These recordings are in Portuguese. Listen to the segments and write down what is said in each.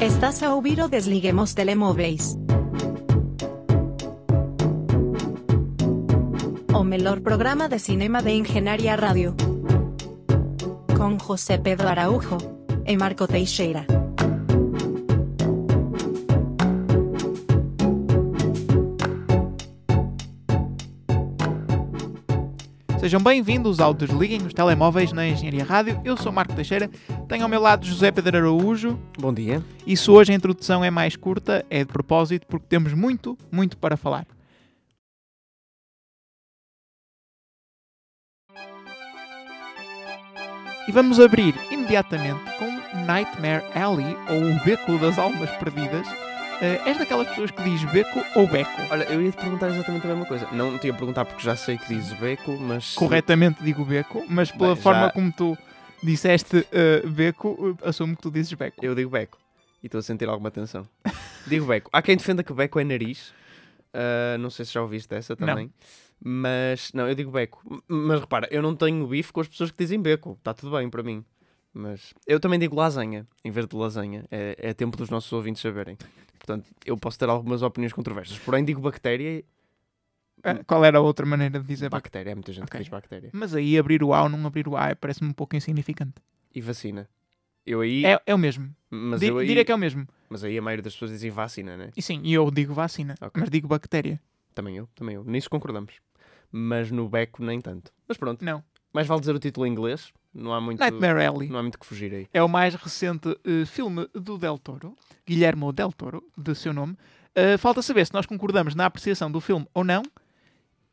Estás a ouvir o Desliguemos Telemóveis. O melhor programa de cinema de Engenharia Rádio. Com José Pedro Araújo e Marco Teixeira. Sejam bem-vindos ao Desliguem os Telemóveis na Engenharia Rádio. Eu sou Marco Teixeira, tenho ao meu lado José Pedro Araújo. Bom dia. E se hoje a introdução é mais curta, é de propósito, porque temos muito, muito para falar. E vamos abrir imediatamente com Nightmare Alley, ou o Beco das Almas Perdidas. Uh, és daquelas pessoas que diz beco ou beco? Olha, eu ia te perguntar exatamente a mesma coisa. Não te ia perguntar porque já sei que dizes beco, mas. Corretamente digo beco, mas pela Bem, forma já- como tu disseste uh, beco, uh, assumo que tu dizes beco. Eu digo beco. E estou a sentir alguma tensão. digo beco. Há quem defenda que beco é nariz. Ah, não sei se já ouviste essa também. Mas, não, eu digo beco. Mas repara, eu não tenho bife com as pessoas que dizem beco. Está tudo bem para mim. Mas eu também digo lasanha, em vez de lasanha. É, é tempo dos nossos ouvintes saberem. Portanto, eu posso ter algumas opiniões controversas. Porém, digo bactéria. Uh, qual era a outra maneira de dizer? Bactéria, há muita gente Ok. que diz bactéria. Mas aí abrir o A ou não abrir o A parece-me um pouco insignificante. E vacina. Eu aí. É, é o mesmo. Mas Di- eu aí. Diria que é o mesmo. Mas aí a maioria das pessoas dizem vacina, né? E sim, e eu digo vacina, Ok. mas digo bactéria. Também eu, também eu. Nisso concordamos. Mas no beco nem tanto. Mas pronto, Não. mais vale dizer o título em inglês. Não há muito, Nightmare Alley não há muito que fugir aí. é o mais recente uh, filme do Del Toro, Guilherme Del Toro, de seu nome. Uh, falta saber se nós concordamos na apreciação do filme ou não.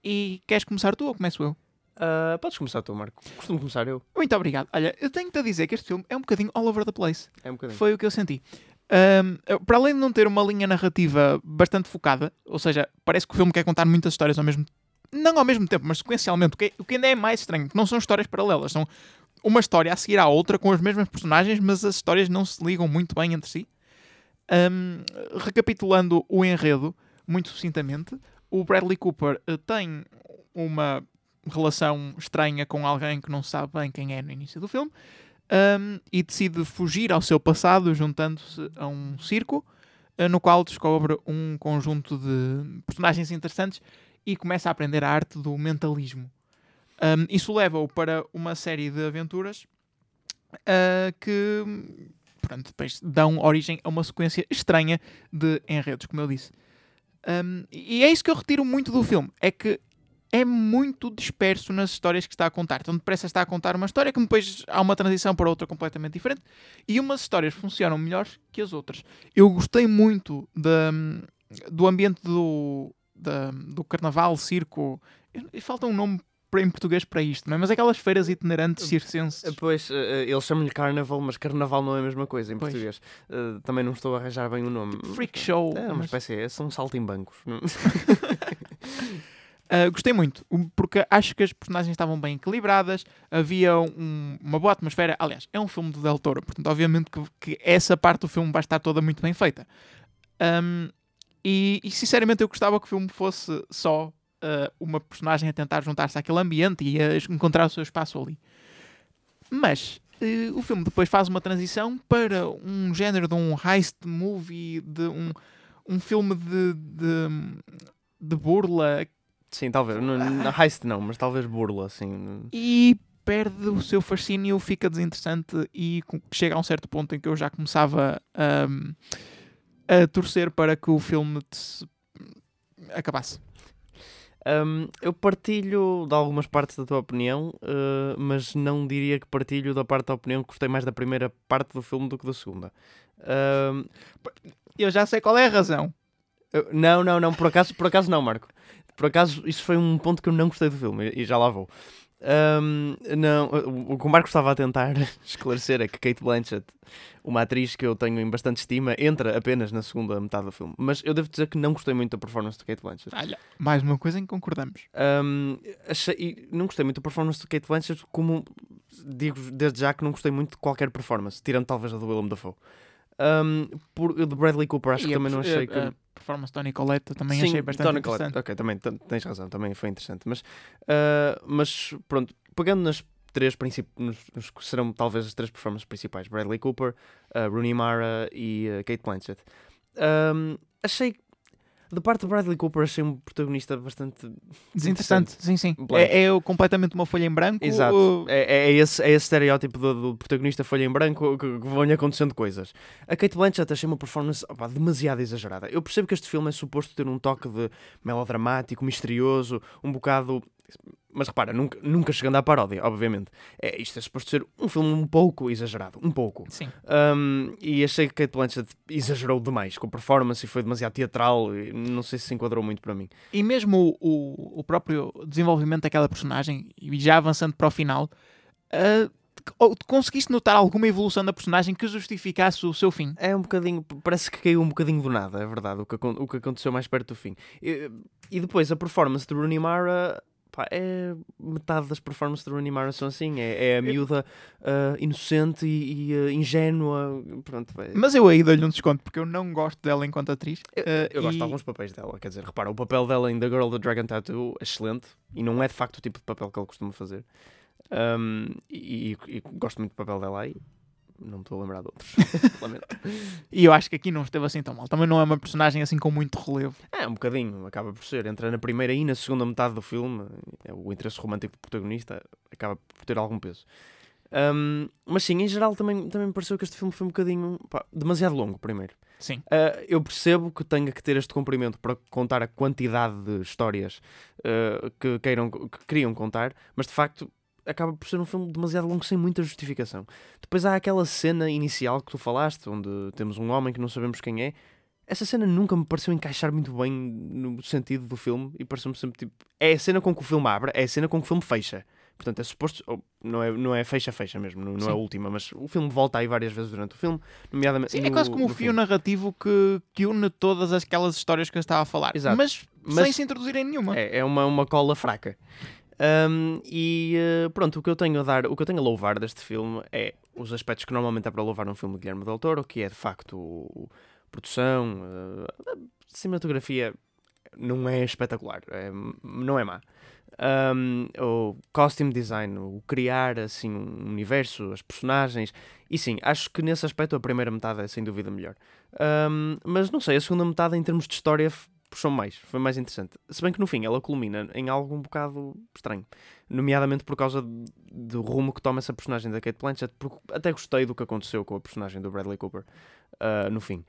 E queres começar tu ou começo eu? Ah, podes começar tu, Marco. Costumo começar eu. Muito obrigado. Olha, eu tenho-te a dizer que este filme é um bocadinho all over the place. É um bocadinho. Foi o que eu senti. Eu- para além de não ter uma linha narrativa bastante focada, ou seja, parece que o filme quer contar muitas histórias ao mesmo não ao mesmo tempo, mas sequencialmente, o que, o que ainda é mais estranho, que não são histórias paralelas, são uma história a seguir à outra com as mesmas personagens, mas as histórias não se ligam muito bem entre si. Ahm, recapitulando o enredo, muito sucintamente, o Bradley Cooper eh, tem uma relação estranha com alguém que não sabe bem quem é no início do filme um, e decide fugir ao seu passado, juntando-se a um circo, uh, no qual descobre um conjunto de personagens interessantes e começa a aprender a arte do mentalismo. Um, isso leva-o para uma série de aventuras uh, que pronto, depois dão origem a uma sequência estranha de enredos, como eu disse. Um, e é isso que eu retiro muito do filme: é que é muito disperso nas histórias que está a contar. Tão depressa está a contar uma história que depois há uma transição para outra completamente diferente e umas histórias funcionam melhores que as outras. Eu gostei muito da, do ambiente do, da- do carnaval, circo. Falta um nome em português para isto, não é? Mas aquelas feiras itinerantes circenses. Pois, eh, eles chamam-lhe carnaval, mas carnaval não é a mesma coisa em Pois. português. Eh, também não estou a arranjar bem o nome. Freak show. É uma mas- espécie, é, são saltimbancos. Uh, gostei muito, porque acho que as personagens estavam bem equilibradas, havia um- uma boa atmosfera. Aliás, é um filme do Del Toro, portanto, obviamente que, que essa parte do filme vai estar toda muito bem feita. Um, e, e, sinceramente, eu gostava que o filme fosse só uh, uma personagem a tentar juntar-se àquele ambiente e a encontrar o seu espaço ali. Mas uh, o filme depois faz uma transição para um género de um heist movie, de um, um filme de, de, de burla Sim, talvez. No, na heist não, mas talvez burla, assim. e perde o seu fascínio, fica desinteressante e chega a um certo ponto em que eu já começava ahm, a torcer para que o filme se- acabasse. Hum, eu partilho de algumas partes da tua opinião, eh, mas não diria que partilho da parte da opinião que gostei mais da primeira parte do filme do que da segunda. Hum, Eu já sei qual é a razão. eu- não, não, não, por acaso, por acaso não, Marco. Por acaso, isso foi um ponto que eu não gostei do filme e já lá vou. Hum, não, o- que o Marco estava a tentar esclarecer é que Kate Blanchett, uma atriz que eu tenho em bastante estima, entra apenas na segunda metade do filme. Mas eu devo dizer que não gostei muito da performance de Kate Blanchett. Olha, mais uma coisa em que concordamos. Um, achei, não gostei muito da performance de Kate Blanchett, como digo desde já que não gostei muito de qualquer performance, tirando talvez a do Willem Dafoe. Um, por, de Bradley Cooper, acho E que a também não achei a- que. a performance de Tony Collette também Sim, achei bastante Tony interessante. Ok, também ten- tens razão, também foi interessante. Mas, uh, mas pronto, pegando nas três princip... nos, nos que serão talvez as três performances principais: Bradley Cooper, uh, Rooney Mara e uh, Kate Blanchett. Um, achei da parte do Bradley Cooper achei um protagonista bastante Desinteressante, sim, sim. É, é completamente uma folha em branco. Exato. uh, É, é, esse, é esse estereótipo do, do protagonista folha em branco que, que vão acontecendo coisas. A Kate Blanchett achei uma performance opá, demasiado exagerada. Eu percebo que este filme é suposto ter um toque de melodramático, misterioso, um bocado. Mas repara, nunca, nunca chegando à paródia, obviamente. É, isto é suposto ser um filme um pouco exagerado. Um pouco. Sim. Um, e achei que Kate Blanchett exagerou demais com a performance e foi demasiado teatral. Não sei se se enquadrou muito para mim. E mesmo o, o, o próprio desenvolvimento daquela personagem, e já avançando para o final, uh, conseguiste notar alguma evolução da personagem que justificasse o seu fim? É um bocadinho, parece que caiu um bocadinho do nada, é verdade, o que, o que aconteceu mais perto do fim. E, e depois a performance de Rooney Mara, pá, é metade das performances de Rooney Mara são assim, é, é a miúda ah, inocente e, e, ah, ingênua, pronto. é- Mas eu aí dou-lhe um desconto, porque eu não gosto dela enquanto atriz. Eu, uh, eu gosto e- de alguns papéis dela, quer dizer, repara, o papel dela em The Girl the Dragon Tattoo é excelente e não é de facto o tipo de papel que ela costuma fazer. Um, e, e- e gosto muito do papel dela aí. Não me estou a lembrar de outros. Lamento. E eu acho que aqui não esteve assim tão mal. Também não é uma personagem assim com muito relevo. É, um bocadinho, acaba por ser. Entra na primeira e na segunda metade do filme, é o interesse romântico do protagonista acaba por ter algum peso. Um, mas sim, em geral também, também me pareceu que este filme foi um bocadinho pá, demasiado longo, primeiro. Sim. Uh, eu percebo que tenha que ter este comprimento para contar a quantidade de histórias uh, que, queiram, que queriam contar, mas de facto acaba por ser um filme demasiado longo sem muita justificação. Depois há aquela cena inicial que tu falaste, onde temos um homem que não sabemos quem é. Essa cena nunca me pareceu encaixar muito bem no sentido do filme e pareceu-me sempre tipo. É a cena com que o filme abre, é a cena com que o filme fecha. Portanto, é suposto. não, é, não é fecha-fecha mesmo, não, não é a última, mas o filme volta aí várias vezes durante o filme, nomeadamente. Sim, é no- quase como o fio narrativo que, que une todas aquelas histórias que eu estava a falar. Exato. Mas, Mas- sem se introduzir em nenhuma. É, é uma, uma cola fraca. Um, e eh, pronto, o que eu tenho a dar, o que eu tenho a louvar deste filme é os aspectos que normalmente é para louvar um filme de Guilherme Del Toro, que é de facto produção, eh, a cinematografia não é espetacular, é- não é má. Um, o costume design, o criar assim um universo, as personagens, e sim, acho que nesse aspecto a primeira metade é sem dúvida melhor. Um, mas não sei, a segunda metade em termos de história puxou mais, foi mais interessante. Se bem que no fim ela culmina em algo um bocado estranho, nomeadamente por causa do rumo que toma essa personagem da Kate Blanchett, porque até gostei do que aconteceu com a personagem do Bradley Cooper ah, no fim.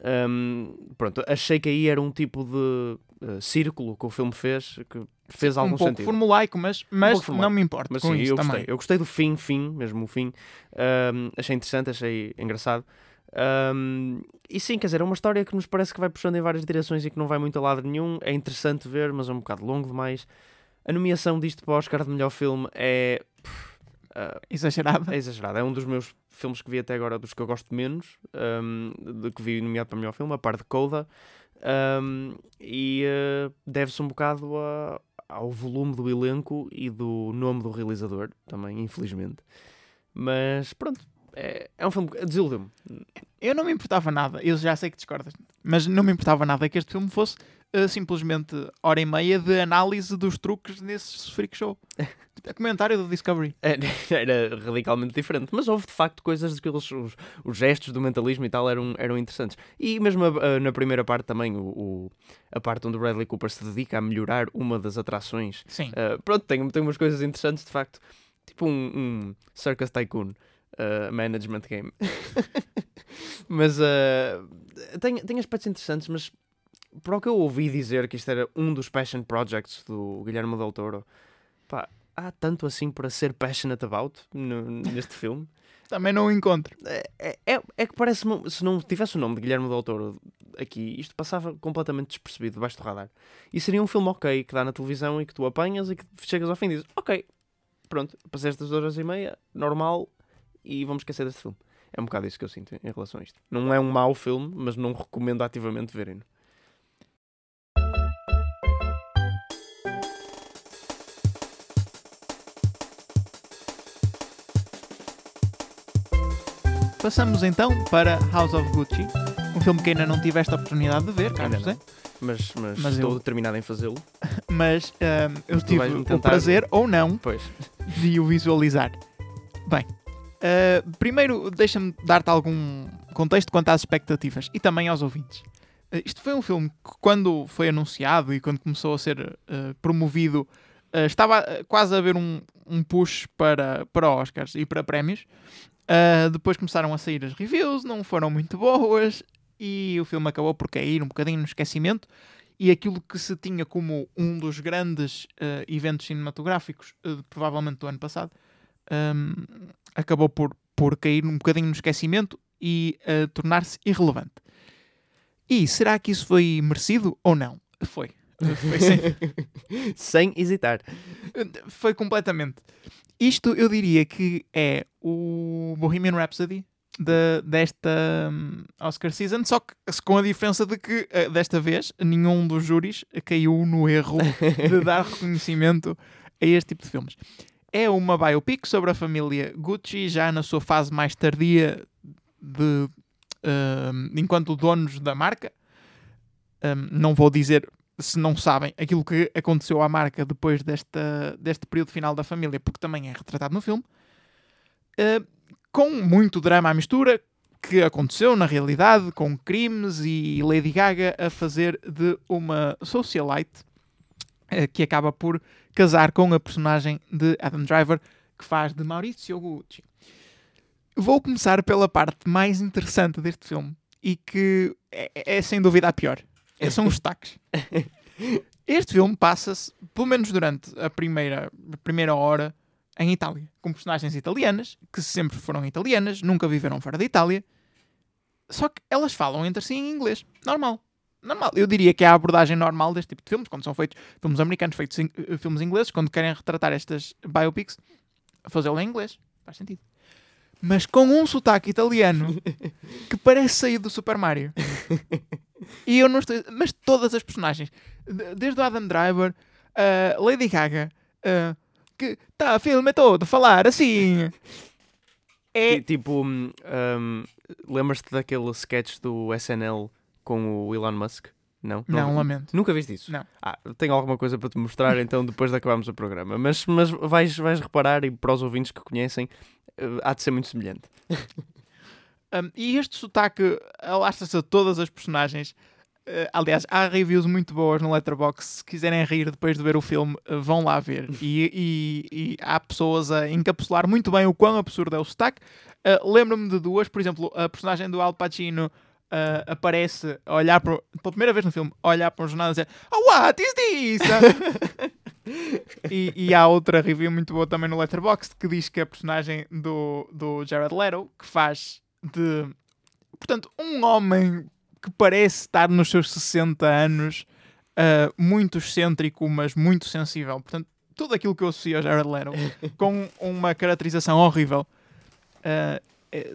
Um, pronto, achei que aí era um tipo de ah, círculo que o filme fez que fez algum um pouco sentido. formulaico, mas, mas formulaico. não me importo Mas sim, eu também. gostei. Eu gostei do fim, fim, mesmo o fim. Ahm, achei interessante, achei engraçado. Ahm, e sim, quer dizer, é uma história que nos parece que vai puxando em várias direções e que não vai muito a lado nenhum. É interessante ver, mas é um bocado longo demais. A nomeação disto para o Oscar de melhor filme é. pff, ah, Exagerado. é exagerado. É um dos meus filmes que vi até agora, dos que eu gosto menos, de que vi nomeado para melhor filme, a par de Coda. Ahm, e ah, deve-se um bocado a- ao volume do elenco e do nome do realizador, também, infelizmente. Mas pronto, é, é um filme que desiludiu-me. Eu não me importava nada, eu já sei que discordas, mas não me importava nada que este filme fosse uh, simplesmente hora e meia de análise dos truques nesse freak show. Documentário do Discovery. É, Era radicalmente diferente, mas houve de facto coisas que eles, os, os gestos do mentalismo e tal eram, eram interessantes. E mesmo a- a- na primeira parte também, o, o- a parte onde o Bradley Cooper se dedica a melhorar uma das atrações. Sim. Uh, pronto, tem, tem umas coisas interessantes de facto, tipo um, um Circus Tycoon uh, Management Game. mas uh, tem, tem aspectos interessantes, mas para o que eu ouvi dizer que isto era um dos passion projects do Guilherme Del Toro, pá, há tanto assim para ser passionate about no- neste filme. Também não o encontro. É, é, é que parece se não tivesse o nome de Guilherme Del Toro aqui, isto passava completamente despercebido debaixo do radar. E seria um filme ok, que dá na televisão e que tu apanhas e que chegas ao fim e dizes, ok, pronto, passei estas horas e meia, normal, e vamos esquecer deste filme. É um bocado isso que eu sinto em relação a isto. Não é um mau filme, mas não recomendo ativamente verem-no. Passamos então para House of Gucci, um filme que ainda não tiveste a oportunidade de ver, Carlos José, Mas, mas, Mas estou eu- determinado em fazê-lo. mas ahm, eu tive o prazer ou não Pois. de o visualizar. Bem, uh, primeiro deixa-me dar-te algum contexto quanto às expectativas e também aos ouvintes. Uh, isto foi um filme que, quando foi anunciado e quando começou a ser uh, promovido, estava quase a haver um, um push para, para Oscars e para prémios. depois começaram a sair as reviews, não foram muito boas e o filme acabou por cair um bocadinho no esquecimento e aquilo que se tinha como um dos grandes eventos cinematográficos, provavelmente do ano passado, um, acabou por, por cair um bocadinho no esquecimento e uh, tornar-se irrelevante. E será que isso foi merecido ou não? Foi. foi sem... sem hesitar. Foi completamente. Isto eu diria que é o Bohemian Rhapsody de, desta um, Oscar season, só que com a diferença de que uh, desta vez nenhum dos júris caiu no erro de dar reconhecimento a este tipo de filmes. É uma biopic sobre a família Gucci, já na sua fase mais tardia de uh, enquanto donos da marca. Um, não vou dizer se não sabem aquilo que aconteceu à marca depois desta, deste período final da família, porque também é retratado no filme. Uh, com muito drama à mistura, que aconteceu na realidade, com crimes e Lady Gaga a fazer de uma socialite eh, que acaba por casar com a personagem de Adam Driver, que faz de Maurizio Gucci. Vou começar pela parte mais interessante deste filme e que é, é sem dúvida a pior. É, são os destaques. Este filme passa-se, pelo menos durante a primeira, a primeira hora, em Itália, com personagens italianas, que sempre foram italianas, nunca viveram fora da Itália, só que elas falam entre si em inglês. Normal. Normal. Eu diria que é a abordagem normal deste tipo de filmes, quando são feitos filmes americanos, feitos em, eh, filmes ingleses, quando querem retratar estas biopics, fazê-lo em inglês. Faz sentido. Mas com um sotaque italiano que parece sair do Super Mario. E eu não estou. Mas todas as personagens, desde o Adam Driver, uh, Lady Gaga, uh, que tá o filme todo a falar assim. É... Tipo, um, um, lembras-te daquele sketch do SNL com o Elon Musk? Não? Não, não lamento. Nunca viste isso? Não. Ah, tenho alguma coisa para te mostrar então depois de acabarmos o programa. Mas, mas vais, vais reparar e para os ouvintes que conhecem, uh, há de ser muito semelhante. um, e este sotaque alastra-se a todas as personagens. Uh, aliás, há reviews muito boas no Letterboxd. Se quiserem rir depois de ver o filme, uh, vão lá ver. E, e, e, há pessoas a encapsular muito bem o quão absurdo é o sotaque. Uh, Lembro-me de duas, por exemplo, a personagem do Al Pacino aparece a olhar para, pela primeira vez no filme, a olhar para um jornal e dizer Oh, what is this? e, e, há outra review muito boa também no Letterboxd que diz que a personagem do, do Jared Leto, que faz de. Portanto, um homem que parece estar nos seus 60 anos, uh, muito excêntrico, mas muito sensível. Portanto, tudo aquilo que eu associo ao Jared Leto, com uma caracterização horrível. Uh,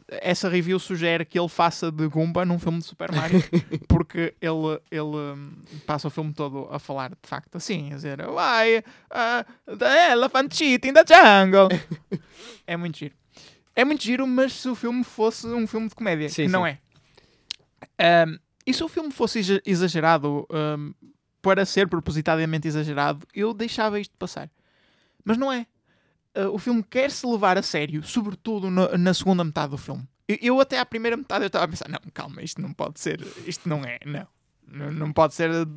essa review sugere que ele faça de Goomba num filme de Super Mario, porque ele, ele um, passa o filme todo a falar de facto assim, a dizer Why, uh, the elephant shit in the jungle. é muito giro. É muito giro, mas se o filme fosse um filme de comédia, sim, que sim. não é. Um, e se o filme fosse exagerado, um, para ser propositadamente exagerado, eu deixava isto passar. Mas não é. Uh, o filme quer se levar a sério, sobretudo no, na segunda metade do filme. Eu, eu, até à primeira metade eu estava a pensar, não, calma, isto não pode ser, isto não é, não. Não, não pode ser de,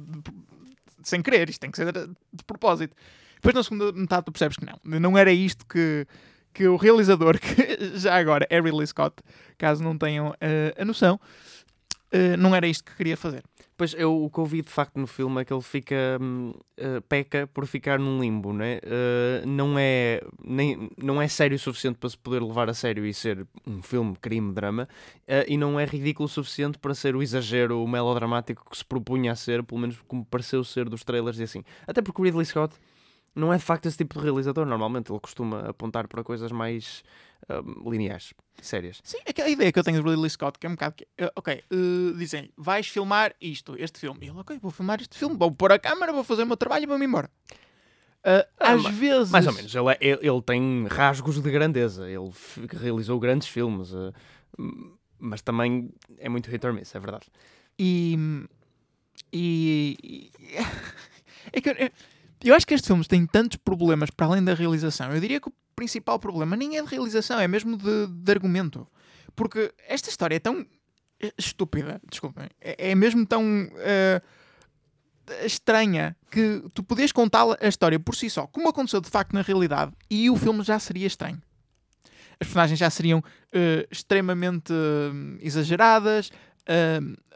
sem querer, isto tem que ser de, de propósito. Depois na segunda metade tu percebes que não, não era isto que, que o realizador, que já agora é Ridley Scott, caso não tenham uh, a noção, uh, não era isto que queria fazer. Pois eu, o que eu vi de facto no filme é que ele fica uh, peca por ficar num limbo, né? Uh, não é nem não é sério o suficiente para se poder levar a sério e ser um filme crime drama uh, e não é ridículo o suficiente para ser o exagero o melodramático que se propunha a ser, pelo menos como pareceu ser dos trailers e assim. Até porque Ridley Scott não é de facto esse tipo de realizador. Normalmente ele costuma apontar para coisas mais uh, lineares, sérias. Sim, aquela ideia que eu tenho de Ridley Scott, que é um bocado que, uh, ok, uh, dizem vais filmar isto, este filme. E ele, ok, vou filmar este filme, vou pôr a câmera, vou fazer o meu trabalho e vou-me embora. Uh, às vezes. Mais ou menos, ele, é, ele, ele, tem rasgos de grandeza, ele realizou grandes filmes, uh, mas também é muito hit or miss, é verdade. E. E. e é que. Eu acho que este filme tem tantos problemas para além da realização. Eu diria que o principal problema nem é de realização, é mesmo de, de argumento. Porque esta história é tão estúpida, desculpem, é, é mesmo tão uh, estranha que tu podias contar a história por si só, como aconteceu de facto na realidade, e o filme já seria estranho. As personagens já seriam uh, extremamente uh, exageradas,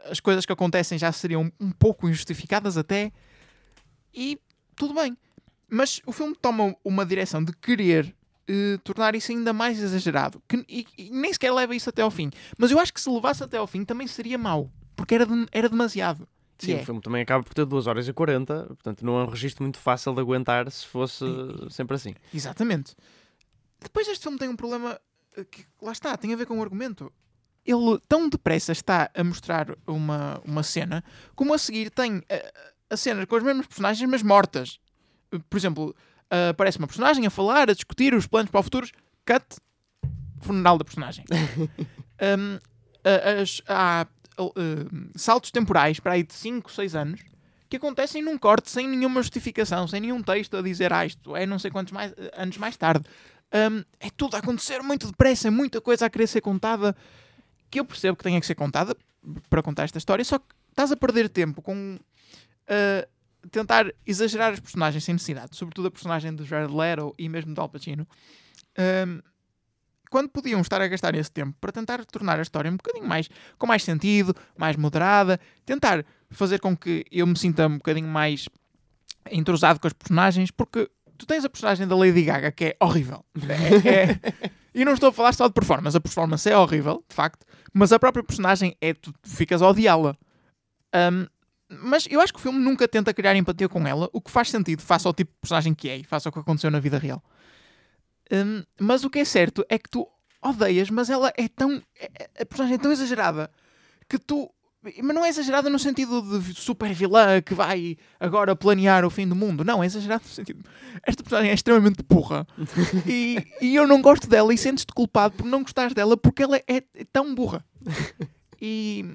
as coisas que acontecem já seriam um pouco injustificadas até, e tudo bem. Mas o filme toma uma direção de querer uh, tornar isso ainda mais exagerado. Que, e, e, nem sequer leva isso até ao fim. Mas eu acho que se levasse até ao fim também seria mau. Porque era, de, era demasiado. Sim, é. o filme também acaba por ter 2 horas e 40, portanto não é um registro muito fácil de aguentar se fosse sempre assim. Exatamente. Depois este filme tem um problema eh, que, lá está, tem a ver com o argumento. Ele tão depressa está a mostrar uma, uma cena, como a seguir tem a, eh, a cena com as mesmas personagens, mas mortas. Por exemplo, aparece uma personagem a falar, a discutir os planos para o futuro, cut, funeral da personagem. um, as, há uh, saltos temporais para aí de 5, 6 anos que acontecem num corte sem nenhuma justificação, sem nenhum texto a dizer ah, isto é não sei quantos mais, anos mais tarde. Um, é tudo a acontecer muito depressa, é muita coisa a querer ser contada que eu percebo que tenha que ser contada para contar esta história, só que estás a perder tempo com uh, tentar exagerar as personagens sem necessidade, sobretudo a personagem de Jared Leto e mesmo de Al Pacino, um, quando podiam estar a gastar esse tempo para tentar tornar a história um bocadinho mais com mais sentido, mais moderada, tentar fazer com que eu me sinta um bocadinho mais entrosado com as personagens, porque tu tens a personagem da Lady Gaga que é horrível. É, é, e não estou a falar só de performance, a performance é horrível, de facto, mas a própria personagem é tu, tu ficas a odiá-la. Um, mas eu acho que o filme nunca tenta criar empatia com ela, o que faz sentido, face ao tipo de personagem que é e face ao que aconteceu na vida real. Um, mas o que é certo é que tu odeias, mas ela é tão. É, é, a personagem é tão exagerada que tu. Mas não é exagerada no sentido de super vilã que vai agora planear o fim do mundo. Não, é exagerada no sentido. Esta personagem é extremamente burra. e, e eu não gosto dela e sentes-te culpado por não gostares dela porque ela é, é tão burra. E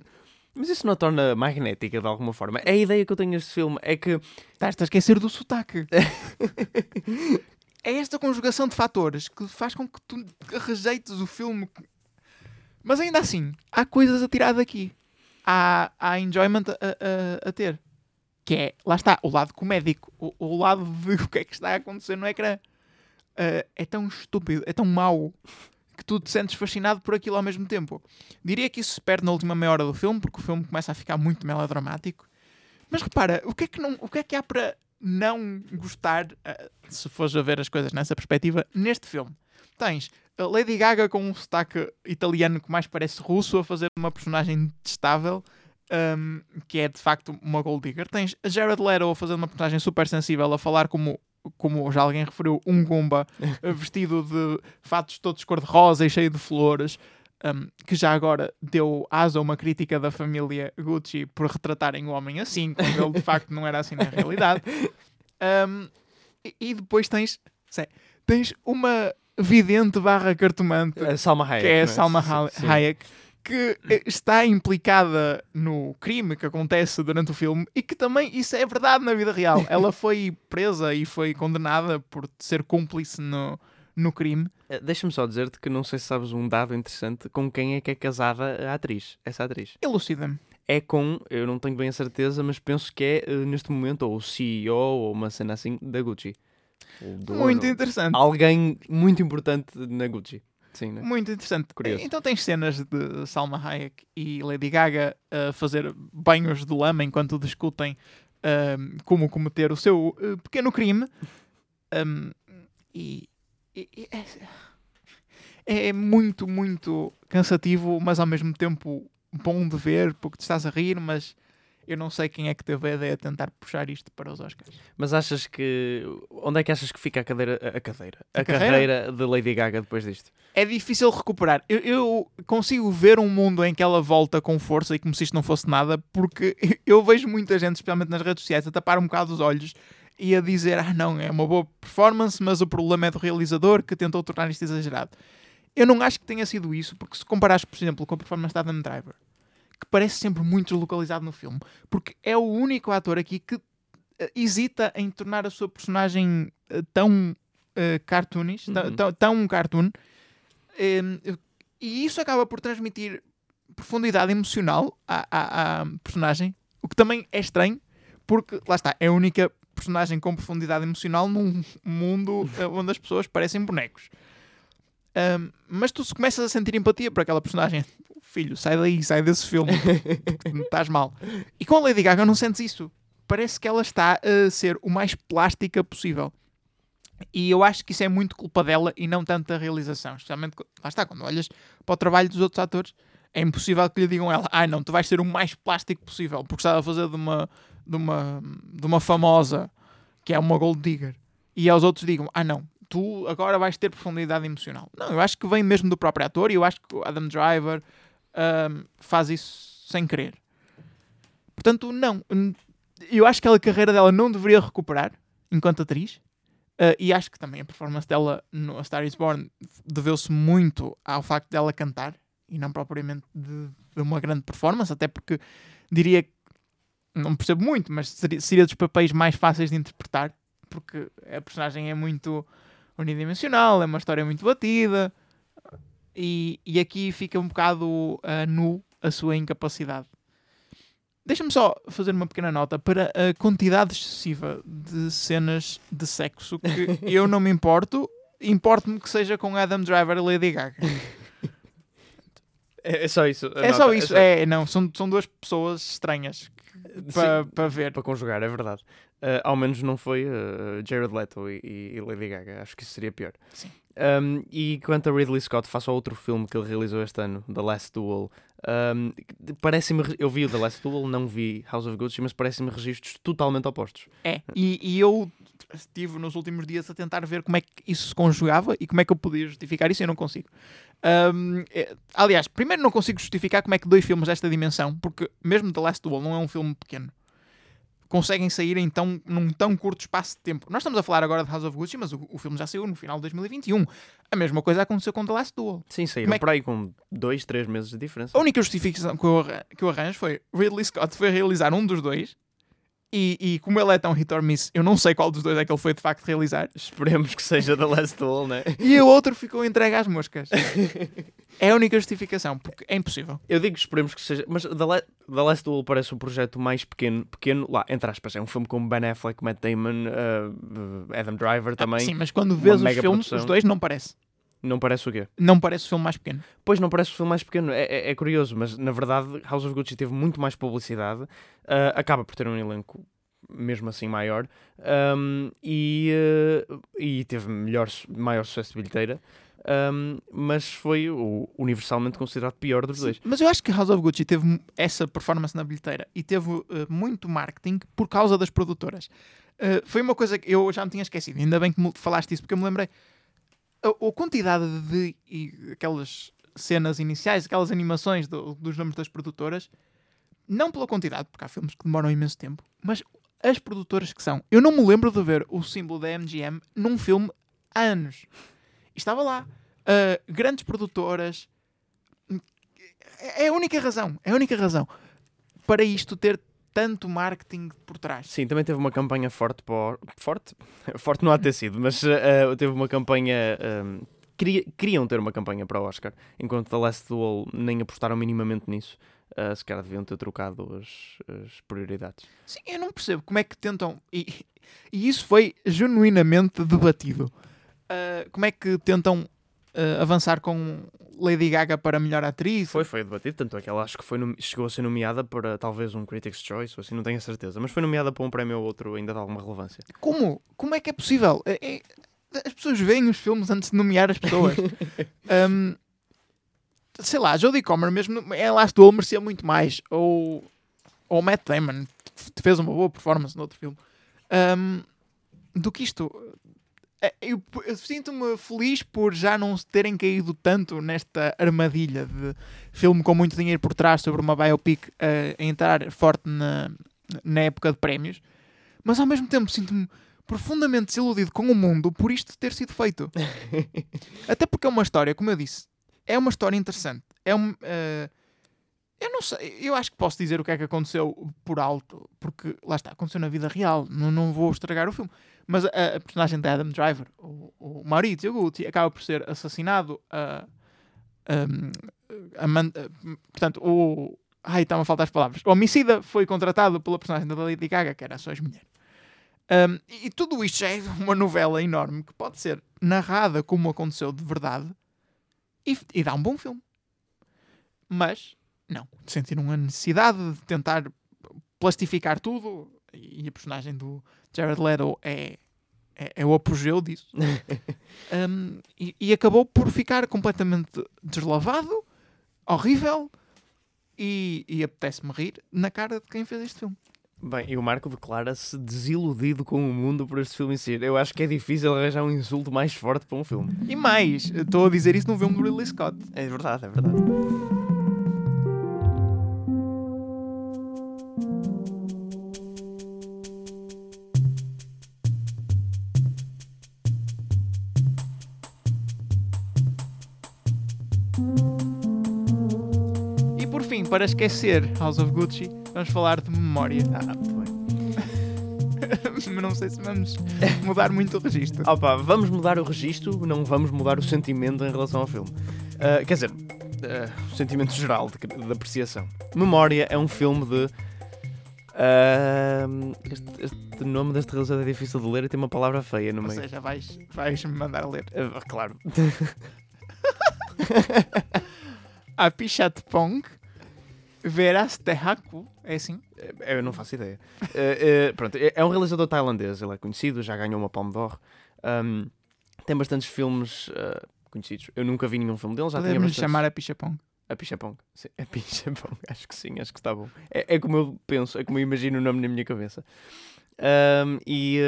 mas isso não a torna magnética de alguma forma. A ideia que eu tenho deste filme é que. Estás a esquecer do sotaque. é esta conjugação de fatores que faz com que tu rejeites o filme. Mas ainda assim, há coisas a tirar daqui. Há, há enjoyment a, a, a ter. Que é, lá está, o lado comédico. O, o lado de o que é que está a acontecer no ecrã. Uh, é tão estúpido, é tão mau que tu te sentes fascinado por aquilo ao mesmo tempo. Diria que isso se perde na última meia hora do filme, porque o filme começa a ficar muito melodramático. Mas repara, o que é que, não, o que, é que há para não gostar, uh, se fores a ver as coisas nessa perspectiva, neste filme? Tens a Lady Gaga com um sotaque italiano que mais parece russo a fazer uma personagem detestável. Um, que é de facto uma gold digger. Tens a Jared Leto a fazer uma personagem super sensível a falar como como já alguém referiu, um Gumba vestido de fatos todos cor-de-rosa e cheio de flores, um, que já agora deu asa a uma crítica da família Gucci por retratarem o homem assim, quando ele de facto não era assim na realidade. Um, e, depois tens, sei, tens uma vidente barra cartomante, Salma Hayek, que é a é? Salma Hayek, que está implicada no crime que acontece durante o filme e que também isso é verdade na vida real. Ela foi presa e foi condenada por ser cúmplice no, no crime. Eh, deixa-me só dizer-te que não sei se sabes um dado interessante com quem é que é casada a atriz, essa atriz. Elucida-me. É com, eu não tenho bem a certeza, mas penso que é eh, neste momento ou o CEO ou uma cena assim da Gucci. Muito interessante. Alguém muito importante na Gucci. Sim, né? Muito interessante. Curioso. Então tens cenas de Salma Hayek e Lady Gaga a fazer banhos de lama enquanto discutem um, como cometer o seu uh, pequeno crime. Um, e, e, e é, é, muito, muito cansativo, mas ao mesmo tempo bom de ver, porque te estás a rir, mas eu não sei quem é que teve a ideia de tentar puxar isto para os Oscars. Mas achas que. Onde é que achas que fica a cadeira? A cadeira. A, a carreira? de Lady Gaga depois disto? É difícil recuperar. Eu, eu, consigo ver um mundo em que ela volta com força e como se isto não fosse nada, porque eu vejo muita gente, especialmente nas redes sociais, a tapar um bocado os olhos e a dizer: ah, não, é uma boa performance, mas o problema é do realizador que tentou tornar isto exagerado. Eu não acho que tenha sido isso, porque se comparares, por exemplo, com a performance da Adam Driver, que parece sempre muito deslocalizado no filme, porque é o único ator aqui que eh, hesita em tornar a sua personagem eh, tão uh, cartoonish, tão- Uhum. tão, tão cartoon, Em, e isso acaba por transmitir profundidade emocional à, à- à personagem, o que também é estranho, porque lá está, é a única personagem com profundidade emocional num mundo onde as pessoas parecem bonecos. Ahm, mas tu se começas a sentir empatia por aquela personagem, filho, sai daí, sai desse filme, estás mal. E com a Lady Gaga não sentes isso. Parece que ela está a ser o mais plástica possível. E eu acho que isso é muito culpa dela e não tanto da realização. Especialmente, lá está, quando olhas para o trabalho dos outros atores, é impossível que lhe digam ela, ah não, tu vais ser o mais plástico possível, porque está a fazer de uma, de uma, de uma famosa que é uma gold digger. E aos outros digam, ah não, tu agora vais ter profundidade emocional. Não, eu acho que vem mesmo do próprio ator e eu acho que o Adam Driver faz isso sem querer. Portanto, não. Eu acho que a carreira dela não deveria recuperar enquanto atriz. Uh, e acho que também a performance dela no A Star is Born deveu-se muito ao facto dela cantar e não propriamente de, de uma grande performance, até porque diria que não percebo muito, mas seria, seria dos papéis mais fáceis de interpretar, porque a personagem é muito unidimensional, é uma história muito batida e, e aqui fica um bocado uh, nu a sua incapacidade. Deixa-me só fazer uma pequena nota para a quantidade excessiva de cenas de sexo que eu não me importo. Importo-me que seja com Adam Driver e Lady Gaga. É, é só isso. a É só isso. É, não, são, são duas pessoas estranhas para para ver. para conjugar, é verdade. Uh, ao menos não foi uh, Jared Leto e, e- e Lady Gaga. Acho que isso seria pior. Sim. Um, e quanto a Ridley Scott, faça outro filme que ele realizou este ano, The Last Duel. Um, parece-me. Eu vi o The Last Duel, não vi House of Gucci, mas parece-me registros totalmente opostos. É, e, e eu estive nos últimos dias a tentar ver como é que isso se conjugava e como é que eu podia justificar isso e eu não consigo. Ahm, é, aliás, primeiro não consigo justificar como é que dois filmes desta dimensão, porque mesmo The Last Duel não é um filme pequeno, conseguem sair em tão, num tão curto espaço de tempo. Nós estamos a falar agora de House of Gucci, mas o, o filme já saiu no final de 2021. A mesma coisa aconteceu com The Last Duel. Sim, saíram é que- por aí com dois, três meses de diferença. A única justificação que eu, que eu arranjo foi Ridley Scott foi realizar um dos dois. E, e como ele é tão hit or miss, eu não sei qual dos dois é que ele foi de facto realizar. Esperemos que seja The Last Duel, né? E o outro ficou entregue às moscas. É a única justificação, porque é impossível. Eu digo esperemos que seja. Mas The, La The Last Duel parece o projeto mais pequeno. Pequeno, lá, entre aspas. É um filme com Ben Affleck, Matt Damon, uh, Adam Driver também. Sim, mas quando vês os filmes, produção. os dois não parece. Não parece o quê? Não parece o filme mais pequeno. Pois não parece o filme mais pequeno. É, é- é curioso, mas na verdade House of Gucci teve muito mais publicidade. uh, acaba por ter um elenco mesmo assim maior. um, e, uh, e teve melhor, maior sucesso de bilheteira. um, mas foi o universalmente considerado pior dos dois. Mas eu acho que House of Gucci teve essa performance na bilheteira e teve uh, muito marketing por causa das produtoras. Uh, foi uma coisa que eu já me tinha esquecido. Ainda bem que me falaste isso, porque eu me lembrei. A, a quantidade de e aquelas cenas iniciais, aquelas animações do- dos nomes das produtoras, não pela quantidade, porque há filmes que demoram imenso tempo, mas as produtoras que são. Eu não me lembro de ver o símbolo da MGM num filme há anos. Estava lá. Uh, grandes produtoras. É é a única razão. É a única razão para isto ter tanto marketing por trás. Sim, também teve uma campanha forte para o... Forte? Forte não há de ter sido, mas uh, teve uma campanha... um, queria- queriam ter uma campanha para o Oscar, enquanto The Last Duel nem apostaram minimamente nisso. Uh, se calhar deviam ter trocado as, as prioridades. Sim, eu não percebo como é que tentam. E, e isso foi genuinamente debatido. Uh, como é que tentam avançar com Lady Gaga para melhor atriz? Foi, foi debatido, tanto é que ela acho que foi chegou a ser nomeada para talvez um Critics' Choice, ou assim, não tenho a certeza, mas foi nomeada para um prémio ou outro ainda de alguma relevância. Como? Como é que é possível? É- é- as pessoas veem os filmes antes de nomear as pessoas. Um, sei lá, Jodie Comer mesmo em Last Duel merecia muito mais. Ou, ou Matt Damon fez uma boa performance no outro filme. Um, do que isto. É, Eu, eu sinto-me feliz por já não se terem caído tanto nesta armadilha de filme com muito dinheiro por trás sobre uma biopic a entrar forte na, na época de prémios, mas ao mesmo tempo sinto-me profundamente desiludido com o mundo por isto ter sido feito. Até porque é uma história, como eu disse, é uma história interessante. É, um, eh, é, Eu não sei, eu acho que posso dizer o que é que aconteceu por alto, porque lá está, aconteceu na vida real, não, não vou estragar o filme. Mas a, a personagem de Adam Driver, o, o Maurizio Gucci, acaba por ser assassinado. A, a, a portanto, o. Ai, está-me a faltar as palavras. O homicida foi contratado pela personagem da Lady Gaga, que era a sua ex-mulher. Um, e tudo isto é uma novela enorme que pode ser narrada como aconteceu de verdade e, e dá um bom filme. Mas, não. Sentiram a necessidade de tentar plastificar tudo e a personagem do Jared Leto é, é, é o apogeu disso. Um, e, e acabou por ficar completamente deslavado, horrível e, e apetece-me rir na cara de quem fez este filme. Bem, e o Marco declara-se desiludido com o mundo por este filme em si. Eu acho que é difícil arranjar um insulto mais forte para um filme. E mais, estou a dizer isso no filme do Ridley Scott. É verdade, é verdade. Para esquecer House of Gucci, vamos falar de memória. Ah, muito bem. Mas não sei se vamos mudar muito o registro. Opa, vamos mudar o registro, não vamos mudar o sentimento em relação ao filme. Ah, quer dizer, ah, o sentimento geral de, de apreciação. Memória é um filme de. ah, este, este nome deste realizador é difícil de ler e tem uma palavra feia no Ou meio. seja, vais, vais me mandar ler. Claro. A Pichat Pong verás Terraku. É assim? Eu não faço ideia. Eh, eh, pronto, é é um realizador tailandês, ele é conhecido, já ganhou uma Palme d'Or. Um, tem bastantes filmes eh, conhecidos. Eu nunca vi nenhum filme dele, já Podemos bastantes. chamar a Pichapong. A Pichapong. Sim, a Pichapong. Acho que sim, acho que está bom. É, é como eu penso, é como eu imagino o nome na minha cabeça. Um, e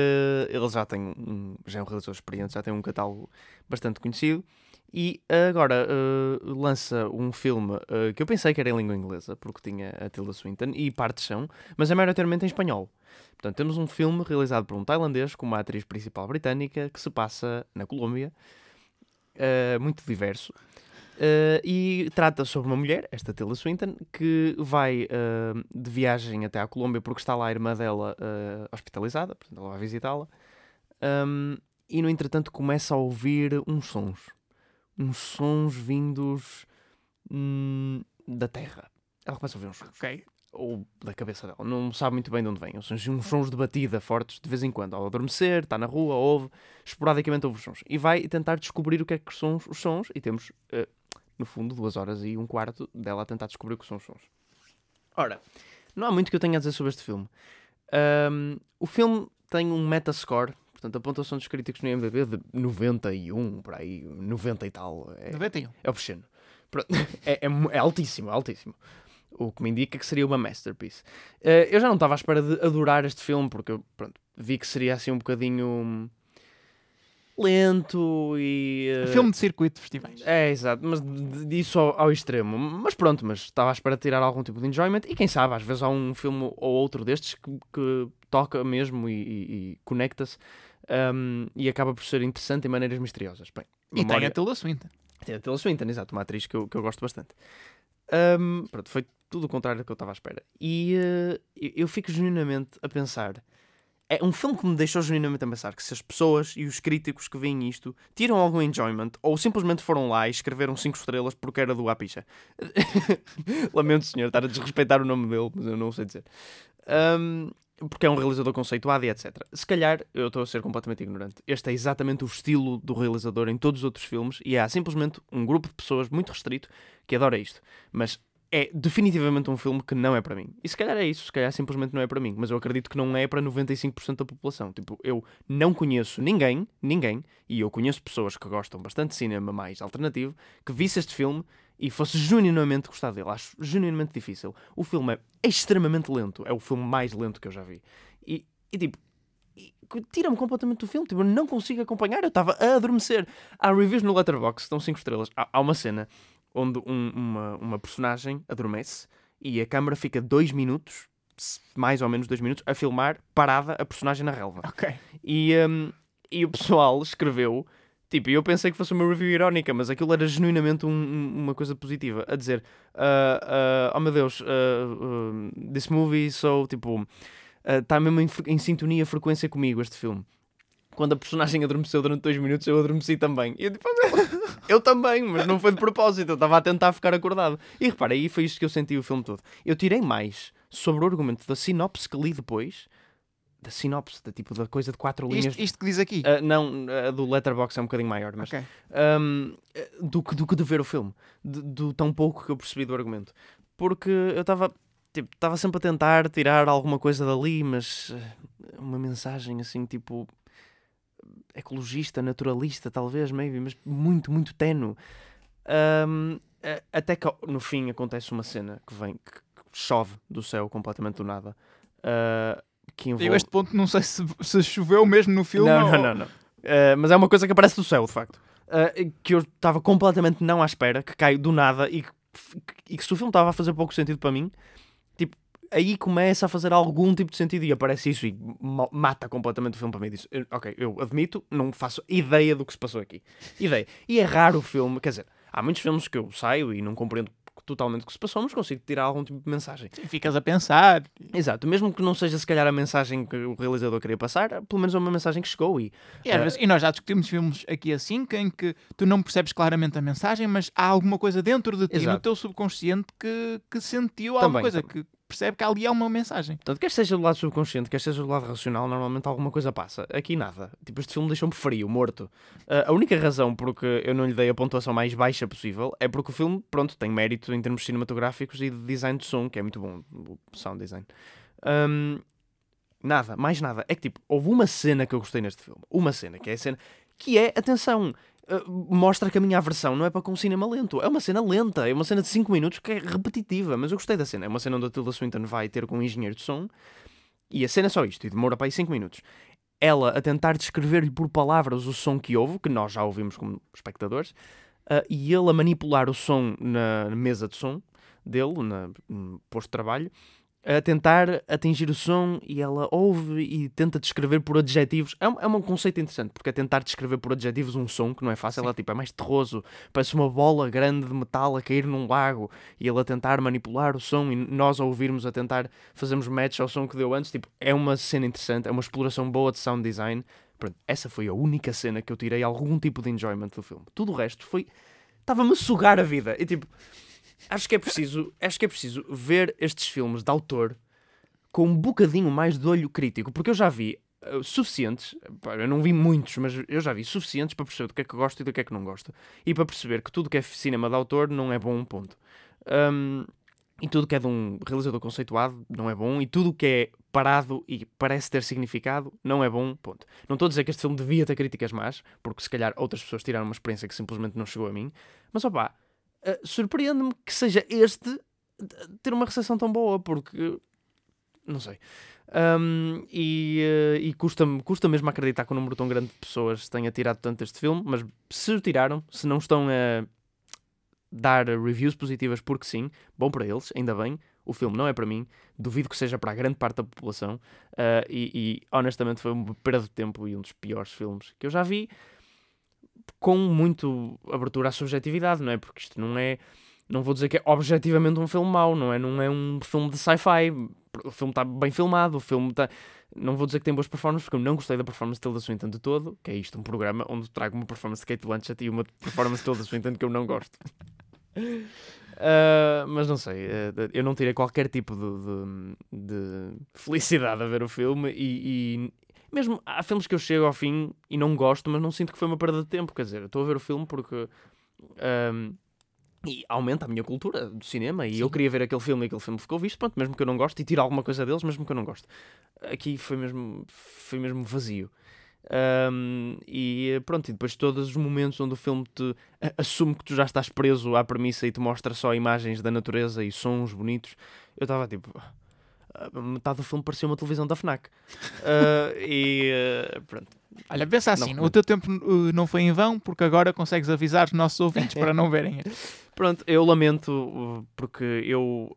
ele já tem um, já é um realizador experiente, já tem um catálogo bastante conhecido. E agora eh, lança um filme eh, que eu pensei que era em língua inglesa, porque tinha a Tilda Swinton e partes são, mas é maioritariamente em espanhol. Portanto, temos um filme realizado por um tailandês com uma atriz principal britânica que se passa na Colômbia, eh, muito diverso. Uh, e trata sobre uma mulher, esta Tilda Swinton, que vai uh, de viagem até à Colômbia porque está lá a irmã dela uh, hospitalizada, portanto ela vai visitá-la. Um, e no entretanto começa a ouvir uns sons. Uns sons vindos hum, da terra. Ela começa a ouvir uns sons. Ok. Ou da cabeça dela. Não sabe muito bem de onde vêm. Uns sons, uns sons de batida fortes de vez em quando. Ao adormecer, está na rua, ouve, esporadicamente ouve os sons. E vai tentar descobrir o que é que são os sons. E temos uh, no fundo, duas horas e um quarto dela a tentar descobrir o que são os sons. Ora, não há muito que eu tenha a dizer sobre este filme. Um, o filme tem um metascore, portanto, a pontuação dos críticos no IMDb de 91, por aí, 90 e tal. É, 91. é obsceno. É, é, é altíssimo, é altíssimo. O que me indica que seria uma masterpiece. Eh, eu já não estava à espera de adorar este filme, porque eu pronto, vi que seria assim um bocadinho lento e. eh, Filme de circuito de festivais. é, exato, mas disso ao, ao extremo. Mas pronto, mas estava à espera de tirar algum tipo de enjoyment e quem sabe, às vezes há um filme ou outro destes que, que toca mesmo e, e- e conecta-se um, e acaba por ser interessante em maneiras misteriosas. Bem, E tem memória- a Tilda Swinton. tem a Tilda Swinton, exato, uma atriz que eu, que eu gosto bastante. Um, pronto, foi tudo o contrário do que eu estava à espera. E eh, eu- fico genuinamente a pensar. É um filme que me deixou genuinamente a pensar que se as pessoas e os críticos que veem isto tiram algum enjoyment ou simplesmente foram lá e escreveram 5 estrelas porque era do Apicha. Lamento, senhor, estar a desrespeitar o nome dele, mas eu não sei dizer. Um, porque é um realizador conceituado e etc. Se calhar eu estou a ser completamente ignorante. Este é exatamente o estilo do realizador em todos os outros filmes e há simplesmente um grupo de pessoas muito restrito que adora isto. Mas é definitivamente um filme que não é para mim. E se calhar é isso, se calhar simplesmente não é para mim. Mas eu acredito que não é para 95% da população. Tipo, eu não conheço ninguém, ninguém, e eu conheço pessoas que gostam bastante de cinema mais alternativo, que visse este filme e fosse genuinamente gostar dele. Acho genuinamente difícil. O filme é extremamente lento. É o filme mais lento que eu já vi. E, e tipo, tira-me completamente do filme. Tipo, eu não consigo acompanhar. Eu estava a adormecer. Há reviews no Letterboxd, estão 5 estrelas. Há, há uma cena onde um- uma, uma personagem adormece e a câmera fica 2 minutos, mais ou menos 2 minutos, a filmar parada a personagem na relva. Ok. E, hum, e o pessoal escreveu Tipo, eu pensei que fosse uma review irónica, mas aquilo era genuinamente um- um- uma coisa positiva. A dizer, ah, ah, oh meu Deus, ah, ah, this movie so, tipo, está mesmo em, em sintonia, frequência comigo este filme. Quando a personagem adormeceu durante dois minutos, eu adormeci também. E eu, tipo, eu também, mas não foi de propósito, eu estava a tentar ficar acordado. E repara, aí foi isto que eu senti o filme todo. Eu tirei mais sobre o argumento da sinopse que li depois, da sinopse, da tipo da coisa de quatro linhas. Isto, isto que diz aqui. Ah, não, a do Letterboxd é um bocadinho maior, mas Ok. um, do, que, do que de ver o filme, de- do tão pouco que eu percebi do argumento. Porque eu estava tipo, estava sempre a tentar tirar alguma coisa dali, mas eh, uma mensagem assim, tipo ecologista, naturalista, talvez, maybe, mas muito, muito tenue. Um, até que no fim acontece uma cena que vem, que, que chove do céu completamente do nada. uh, que envolve... Eu a este ponto não sei se, se choveu mesmo no filme. Não, ou- não, não, não. Uh, mas é uma coisa que aparece do céu, de facto. Uh, que eu estava completamente não à espera, que cai do nada e que, e que se o filme estava a fazer pouco sentido para mim, tipo, aí começa a fazer algum tipo de sentido e aparece isso e ma- mata completamente o filme para mim. Diz, "Eu- ok, eu admito, não faço ideia do que se passou aqui. Ideia. E é raro o filme, quer dizer, há muitos filmes que eu saio e não compreendo totalmente que se passou, mas consigo tirar algum tipo de mensagem. Sim, ficas a pensar. Exato, mesmo que não seja se calhar a mensagem que o realizador queria passar, pelo menos é uma mensagem que chegou e E, às Eh, vezes- e nós já discutimos filmes aqui assim, que- em que tu não percebes claramente a mensagem, mas há alguma coisa dentro de ti, no Exato. teu subconsciente, que, que sentiu Também, alguma coisa, também. que percebe que ali há uma mensagem. Portanto, quer seja do lado subconsciente, quer seja do lado racional, normalmente alguma coisa passa. Aqui nada. Tipo, este filme deixou-me frio, morto. Ah, a única razão por que eu não lhe dei a pontuação mais baixa possível é porque o filme, pronto, tem mérito em termos cinematográficos e de design de som, que é muito bom, o sound design. Ahm, nada, mais nada. É que tipo, houve uma cena que eu gostei neste filme. Uma cena, que é a cena que é, atenção, mostra que a minha aversão não é para com cinema lento. É uma cena lenta, é uma cena de 5 minutos que é repetitiva, mas eu gostei da cena. É uma cena onde a Tilda Swinton vai ter com um engenheiro de som e a cena é só isto, e demora para aí 5 minutos. Ela a tentar descrever-lhe por palavras o som que houve, que nós já ouvimos como espectadores, ah, e ele a manipular o som na mesa de som dele, no posto de trabalho, a tentar atingir o som e ela ouve e tenta descrever por adjetivos. É um, é um conceito interessante, porque é tentar descrever por adjetivos um som que não é fácil. Ela tipo, é mais terroso, parece uma bola grande de metal a cair num lago e ele a tentar manipular o som e nós a ouvirmos a tentar fazermos match ao som que deu antes. Tipo, é uma cena interessante, é uma exploração boa de sound design. Pronto, essa foi a única cena que eu tirei algum tipo de enjoyment do filme. Tudo o resto foi. Estava-me a sugar a vida. E tipo, acho que é preciso, acho que é preciso ver estes filmes de autor com um bocadinho mais de olho crítico, porque eu já vi uh, suficientes, pá, eu não vi muitos, mas eu já vi suficientes para perceber do que é que gosto e do que é que não gosto, e para perceber que tudo que é cinema de autor não é bom, ponto. Um, e tudo que é de um realizador conceituado não é bom, e tudo que é parado e parece ter significado não é bom, ponto. Não estou a dizer que este filme devia ter críticas más, porque se calhar outras pessoas tiraram uma experiência que simplesmente não chegou a mim, mas opá, uh, surpreende-me que seja este uh, ter uma recepção tão boa, porque não sei. Um, e uh, e custa-me custa mesmo acreditar que um número tão grande de pessoas tenha tirado tanto este filme, mas se o tiraram, se não estão a dar reviews positivas porque sim, bom para eles, ainda bem. O filme não é para mim, duvido que seja para a grande parte da população. uh, e, e, honestamente foi uma perda de tempo e um dos piores filmes que eu já vi, com muito abertura à subjetividade, não é? Porque isto não é. Não vou dizer que é objetivamente um filme mau, não é? Não é um filme de sci-fi. O filme está bem filmado, o filme está. Não vou dizer que tem boas performances, porque eu não gostei da performance de Tilda Swinton de todo, que é isto, um programa onde trago uma performance de Kate Blanchett e uma performance de Tilda Swinton que eu não gosto. Uh, mas não sei, uh, eu não tirei qualquer tipo de, de, de felicidade a ver o filme e, e, mesmo há filmes que eu chego ao fim e não gosto, mas não sinto que foi uma perda de tempo. Quer dizer, estou a ver o filme porque um, e aumenta a minha cultura do cinema e Sim. eu queria ver aquele filme e aquele filme ficou visto, pronto, mesmo que eu não goste, e tiro alguma coisa deles, mesmo que eu não goste. Aqui foi mesmo, foi mesmo vazio. Um, e pronto, e depois todos os momentos onde o filme te assume que tu já estás preso à premissa e te mostra só imagens da natureza e sons bonitos, eu estava tipo. Metade do filme parecia uma televisão da Fnac. Ah, e ah, pronto. Olha, pensa Não assim, o recomendo. teu tempo uh, não foi em vão, porque agora consegues avisar os nossos ouvintes para não verem. Pronto, eu lamento uh, porque eu.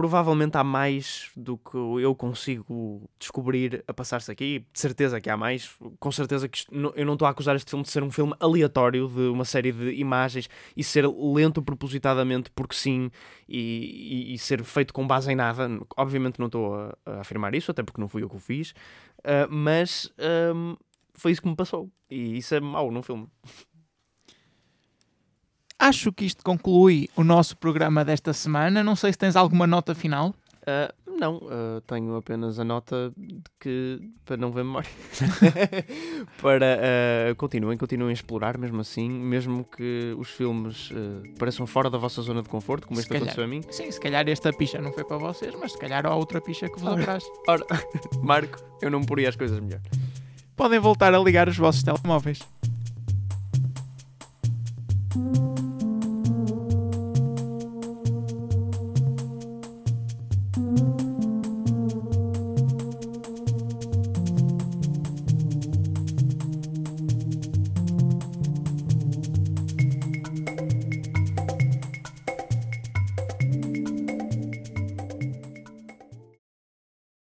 Provavelmente há mais do que eu consigo descobrir a passar-se aqui. De certeza que há mais. Com certeza que isto, eu não estou a acusar este filme de ser um filme aleatório, de uma série de imagens e ser lento propositadamente porque sim e, e, e ser feito com base em nada. Obviamente não estou a, a, afirmar isso, até porque não fui eu que o fiz, uh, mas um, foi isso que me passou. E isso é mau num filme. Acho que isto conclui o nosso programa desta semana. Não sei se tens alguma nota final. Uh, não, uh, tenho apenas a nota de que para não ver memória. para uh, continuem, continuem a explorar mesmo assim, mesmo que os filmes pareçam fora da vossa zona de conforto, como se este calhar, aconteceu a mim. Sim, se calhar esta picha não foi para vocês, mas se calhar há outra picha que vos apraz. Ora, Marco, eu não poria as coisas melhor. Podem voltar a ligar os vossos telemóveis.